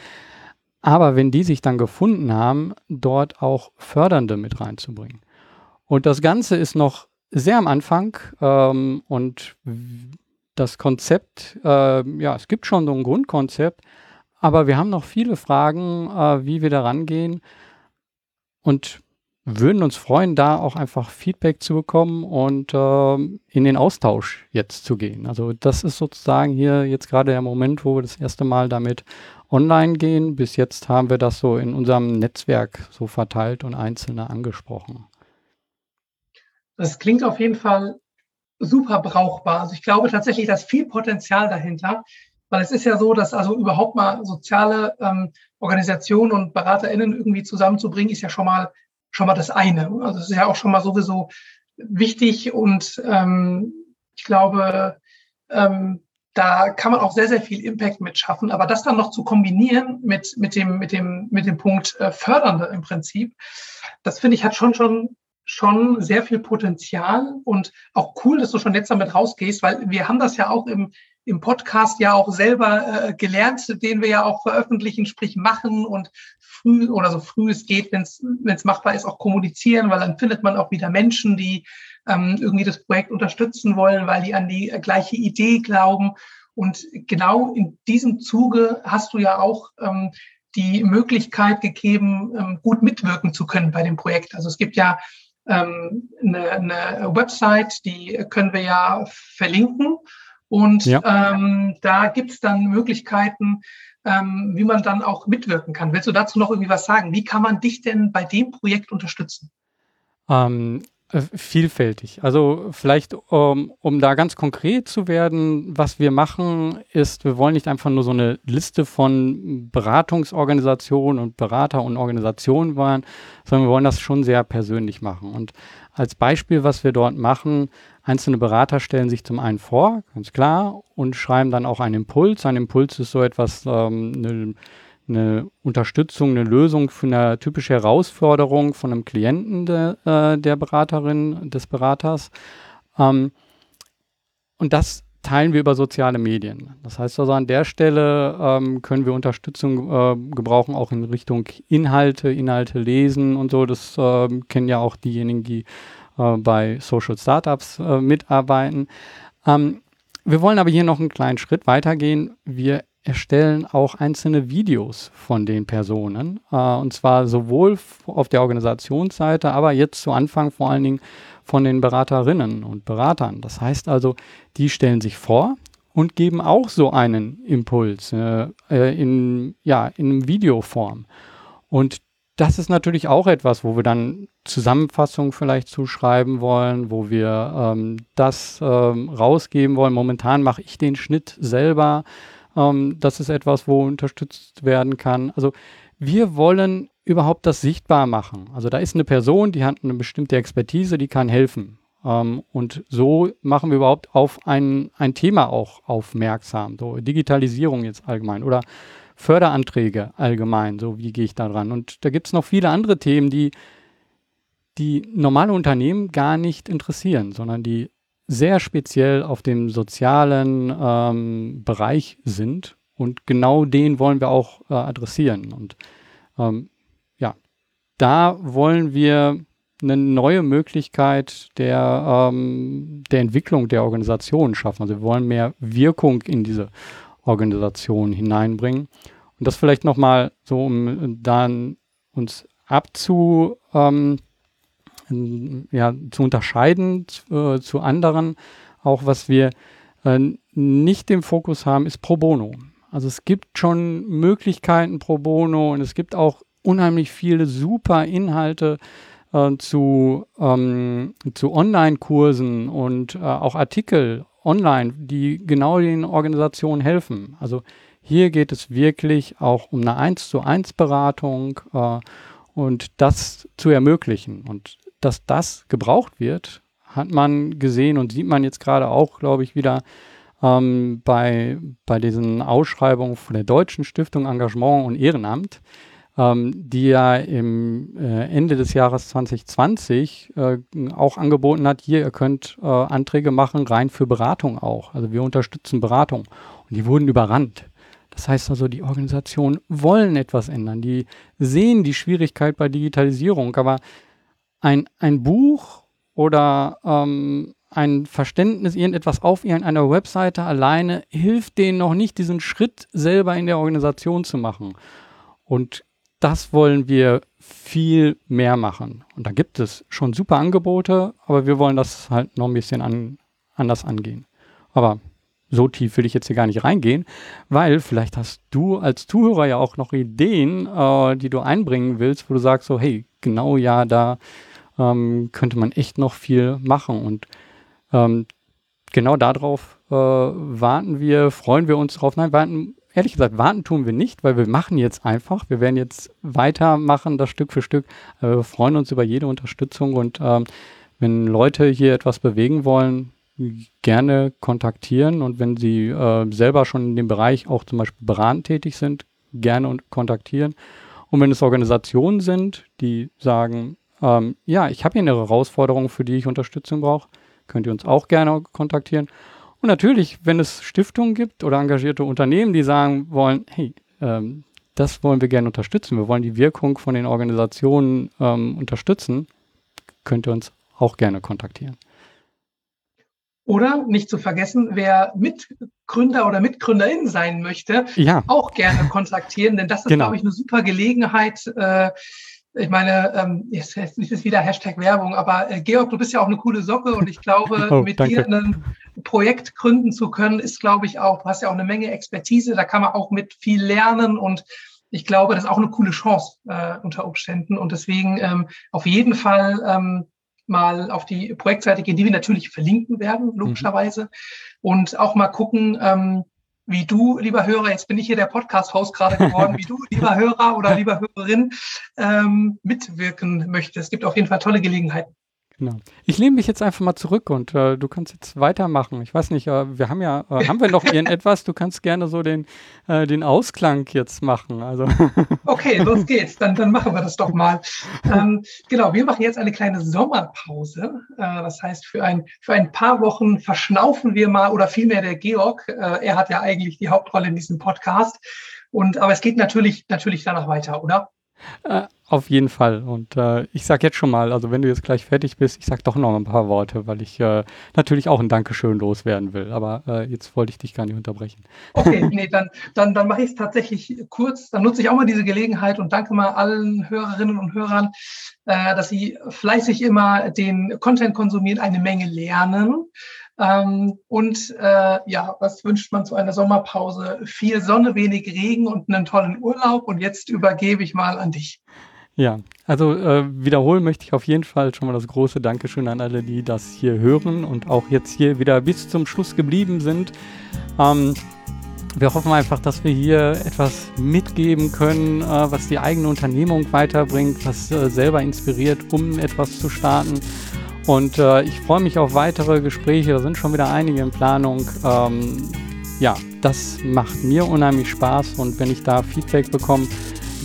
Aber wenn die sich dann gefunden haben, dort auch Fördernde mit reinzubringen. Und das Ganze ist noch sehr am Anfang ähm, und das Konzept, äh, ja, es gibt schon so ein Grundkonzept, aber wir haben noch viele Fragen, äh, wie wir da rangehen und würden uns freuen, da auch einfach Feedback zu bekommen und äh, in den Austausch jetzt zu gehen. Also das ist sozusagen hier jetzt gerade der Moment, wo wir das erste Mal damit online gehen. Bis jetzt haben wir das so in unserem Netzwerk so verteilt und einzelne angesprochen. Das klingt auf jeden Fall super brauchbar. Also ich glaube tatsächlich, da ist viel Potenzial dahinter, weil es ist ja so, dass also überhaupt mal soziale ähm, Organisationen und BeraterInnen irgendwie zusammenzubringen, ist ja schon mal schon mal das eine. Also es ist ja auch schon mal sowieso wichtig und ähm, ich glaube, ähm, da kann man auch sehr, sehr viel Impact mit schaffen. Aber das dann noch zu kombinieren mit, mit, dem, mit, dem, mit dem Punkt äh, Fördernde im Prinzip, das finde ich hat schon, schon schon sehr viel Potenzial und auch cool, dass du schon jetzt damit rausgehst, weil wir haben das ja auch im, im Podcast ja auch selber äh, gelernt, den wir ja auch veröffentlichen, sprich machen und früh oder so früh es geht, wenn es machbar ist, auch kommunizieren, weil dann findet man auch wieder Menschen, die ähm, irgendwie das Projekt unterstützen wollen, weil die an die äh, gleiche Idee glauben. Und genau in diesem Zuge hast du ja auch ähm, die Möglichkeit gegeben, ähm, gut mitwirken zu können bei dem Projekt. Also es gibt ja ähm, eine, eine Website, die können wir ja verlinken. Und ja. ähm, da gibt's dann Möglichkeiten, ähm, wie man dann auch mitwirken kann. Willst du dazu noch irgendwie was sagen? Wie kann man dich denn bei dem Projekt unterstützen? Ähm, äh, vielfältig. Also vielleicht, um, um da ganz konkret zu werden, was wir machen, ist, wir wollen nicht einfach nur so eine Liste von Beratungsorganisationen und Berater und Organisationen waren, sondern wir wollen das schon sehr persönlich machen. Und als Beispiel, was wir dort machen, einzelne Berater stellen sich zum einen vor, ganz klar, und schreiben dann auch einen Impuls. Ein Impuls ist so etwas, ähm, eine eine Unterstützung, eine Lösung für eine typische Herausforderung von einem Klienten de, äh, der Beraterin, des Beraters. Ähm, und das teilen wir über soziale Medien. Das heißt also an der Stelle ähm, können wir Unterstützung äh, gebrauchen, auch in Richtung Inhalte, Inhalte lesen und so. Das äh, kennen ja auch diejenigen, die äh, bei Social Startups äh, mitarbeiten. Ähm, wir wollen aber hier noch einen kleinen Schritt weitergehen. Wir erstellen auch einzelne Videos von den Personen. Äh, und zwar sowohl auf der Organisationsseite, aber jetzt zu Anfang vor allen Dingen von den Beraterinnen und Beratern. Das heißt also, die stellen sich vor und geben auch so einen Impuls äh, äh in, ja, in Videoform. Und das ist natürlich auch etwas, wo wir dann Zusammenfassungen vielleicht zuschreiben wollen, wo wir ähm, das ähm, rausgeben wollen. Momentan mache ich den Schnitt selber. Ähm, das ist etwas, wo unterstützt werden kann. Also wir wollen überhaupt das sichtbar machen. Also da ist eine Person, die hat eine bestimmte Expertise, die kann helfen. Ähm, und so machen wir überhaupt auf ein, ein Thema auch aufmerksam. So Digitalisierung jetzt allgemein oder Förderanträge allgemein. So wie gehe ich da dran? Und da gibt es noch viele andere Themen, die die normale Unternehmen gar nicht interessieren, sondern die sehr speziell auf dem sozialen ähm, Bereich sind. Und genau den wollen wir auch äh, adressieren. Und ähm, ja, da wollen wir eine neue Möglichkeit der, ähm, der Entwicklung der Organisation schaffen. Also wir wollen mehr Wirkung in diese Organisation hineinbringen. Und das vielleicht nochmal so, um dann uns abzu, ähm, ja, zu unterscheiden äh, zu anderen. Auch was wir äh, nicht im Fokus haben, ist Pro Bono. Also es gibt schon Möglichkeiten Pro Bono und es gibt auch unheimlich viele super Inhalte äh, zu, ähm, zu Online-Kursen und äh, auch Artikel online, die genau den Organisationen helfen. Also hier geht es wirklich auch um eine 1 zu 1 Beratung äh, und das zu ermöglichen. Und dass das gebraucht wird, hat man gesehen und sieht man jetzt gerade auch, glaube ich, wieder ähm, bei, bei diesen Ausschreibungen von der Deutschen Stiftung Engagement und Ehrenamt, ähm, die ja im äh, Ende des Jahres 2020 äh, auch angeboten hat, hier, ihr könnt äh, Anträge machen, rein für Beratung auch. Also wir unterstützen Beratung. Und die wurden überrannt. Das heißt also, die Organisationen wollen etwas ändern. Die sehen die Schwierigkeit bei Digitalisierung, aber ein, ein Buch oder ähm, ein Verständnis, irgendetwas auf irgendeiner Webseite alleine hilft denen noch nicht, diesen Schritt selber in der Organisation zu machen. Und das wollen wir viel mehr machen. Und da gibt es schon super Angebote, aber wir wollen das halt noch ein bisschen an, anders angehen. Aber so tief will ich jetzt hier gar nicht reingehen, weil vielleicht hast du als Zuhörer ja auch noch Ideen, äh, die du einbringen willst, wo du sagst so, hey, genau ja, da ähm, könnte man echt noch viel machen. Und ähm, genau darauf äh, warten wir, freuen wir uns drauf. Nein, warten, ehrlich gesagt, warten tun wir nicht, weil wir machen jetzt einfach. Wir werden jetzt weitermachen, das Stück für Stück. Äh, wir freuen uns über jede Unterstützung und ähm, wenn Leute hier etwas bewegen wollen, gerne kontaktieren und wenn sie äh, selber schon in dem Bereich auch zum Beispiel beratend tätig sind, gerne und kontaktieren. Und wenn es Organisationen sind, die sagen, ähm, ja, ich habe hier eine Herausforderung, für die ich Unterstützung brauche, könnt ihr uns auch gerne kontaktieren. Und natürlich, wenn es Stiftungen gibt oder engagierte Unternehmen, die sagen wollen, hey, ähm, das wollen wir gerne unterstützen, wir wollen die Wirkung von den Organisationen ähm, unterstützen, könnt ihr uns auch gerne kontaktieren. Oder nicht zu vergessen, wer Mitgründer oder Mitgründerin sein möchte, ja. auch gerne kontaktieren, denn das ist, genau. glaube ich, eine super Gelegenheit, äh, ich meine, ähm, jetzt, jetzt ist wieder Hashtag Werbung, aber äh, Georg, du bist ja auch eine coole Socke und ich glaube, oh, mit danke. dir ein Projekt gründen zu können, ist, glaube ich, auch, du hast ja auch eine Menge Expertise, da kann man auch mit viel lernen und ich glaube, das ist auch eine coole Chance äh, unter Umständen und deswegen ähm, auf jeden Fall ähm, mal auf die Projektseite gehen, die wir natürlich verlinken werden, mhm. logischerweise, mhm. und auch mal gucken, ähm, wie du, lieber Hörer, jetzt bin ich hier der Podcast-Host gerade geworden, wie du, lieber Hörer oder lieber Hörerin, ähm, mitwirken möchtest. Es gibt auf jeden Fall tolle Gelegenheiten. Genau. Ich lehne mich jetzt einfach mal zurück und äh, du kannst jetzt weitermachen. Ich weiß nicht, äh, wir haben ja, äh, haben wir noch irgendetwas? Du kannst gerne so den, äh, den Ausklang jetzt machen. Also. Okay, los geht's. Dann, dann machen wir das doch mal. Ähm, genau, wir machen jetzt eine kleine Sommerpause. Äh, das heißt, für ein, für ein paar Wochen verschnaufen wir mal, oder vielmehr der Georg, äh, er hat ja eigentlich die Hauptrolle in diesem Podcast. Und, aber es geht natürlich, natürlich danach weiter, oder? Äh, auf jeden Fall. Und äh, ich sage jetzt schon mal, also wenn du jetzt gleich fertig bist, ich sage doch noch ein paar Worte, weil ich äh, natürlich auch ein Dankeschön loswerden will. Aber äh, jetzt wollte ich dich gar nicht unterbrechen. Okay, nee, dann, dann, dann mache ich es tatsächlich kurz. Dann nutze ich auch mal diese Gelegenheit und danke mal allen Hörerinnen und Hörern, äh, dass sie fleißig immer den Content konsumieren, eine Menge lernen. Ähm, und äh, ja, was wünscht man zu einer Sommerpause? Viel Sonne, wenig Regen und einen tollen Urlaub. Und jetzt übergebe ich mal an dich. Ja, also äh, wiederholen möchte ich auf jeden Fall schon mal das große Dankeschön an alle, die das hier hören und auch jetzt hier wieder bis zum Schluss geblieben sind. Ähm, wir hoffen einfach, dass wir hier etwas mitgeben können, äh, was die eigene Unternehmung weiterbringt, was äh, selber inspiriert, um etwas zu starten. Und äh, ich freue mich auf weitere Gespräche. Da sind schon wieder einige in Planung. Ähm, ja, das macht mir unheimlich Spaß. Und wenn ich da Feedback bekomme,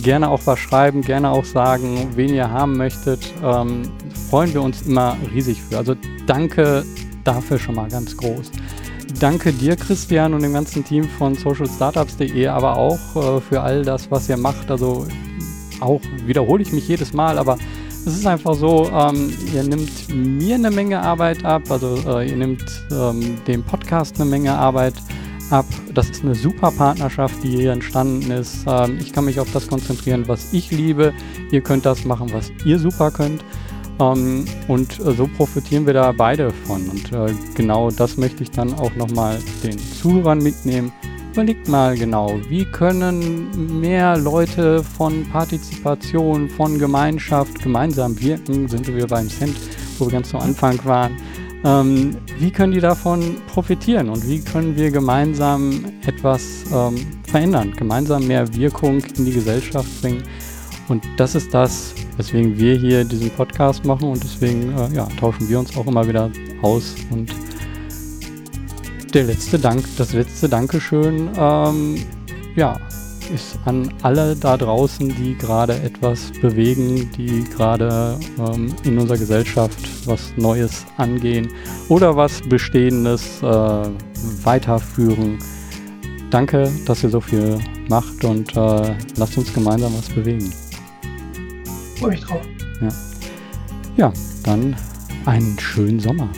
gerne auch was schreiben, gerne auch sagen, wen ihr haben möchtet. Ähm, freuen wir uns immer riesig für. Also danke dafür schon mal ganz groß. Danke dir, Christian, und dem ganzen Team von socialstartups.de, aber auch äh, für all das, was ihr macht. Also auch wiederhole ich mich jedes Mal, aber es ist einfach so, ähm, ihr nimmt mir eine Menge Arbeit ab, also äh, ihr nimmt ähm, dem Podcast eine Menge Arbeit ab. Das ist eine super Partnerschaft, die hier entstanden ist. Ähm, ich kann mich auf das konzentrieren, was ich liebe. Ihr könnt das machen, was ihr super könnt. Ähm, und äh, so profitieren wir da beide von. Und äh, genau das möchte ich dann auch nochmal den Zuhörern mitnehmen. Überlegt mal genau, wie können mehr Leute von Partizipation, von Gemeinschaft gemeinsam wirken? Sind wir beim Cent, wo wir ganz am Anfang waren. Ähm, wie können die davon profitieren und wie können wir gemeinsam etwas ähm, verändern, gemeinsam mehr Wirkung in die Gesellschaft bringen? Und das ist das, weswegen wir hier diesen Podcast machen und deswegen äh, ja, tauschen wir uns auch immer wieder aus und der letzte Dank, das letzte Dankeschön, ähm, ja, ist an alle da draußen, die gerade etwas bewegen, die gerade ähm, in unserer Gesellschaft was Neues angehen oder was Bestehendes äh, weiterführen. Danke, dass ihr so viel macht und äh, lasst uns gemeinsam was bewegen. Freue mich drauf. Ja. ja, dann einen schönen Sommer.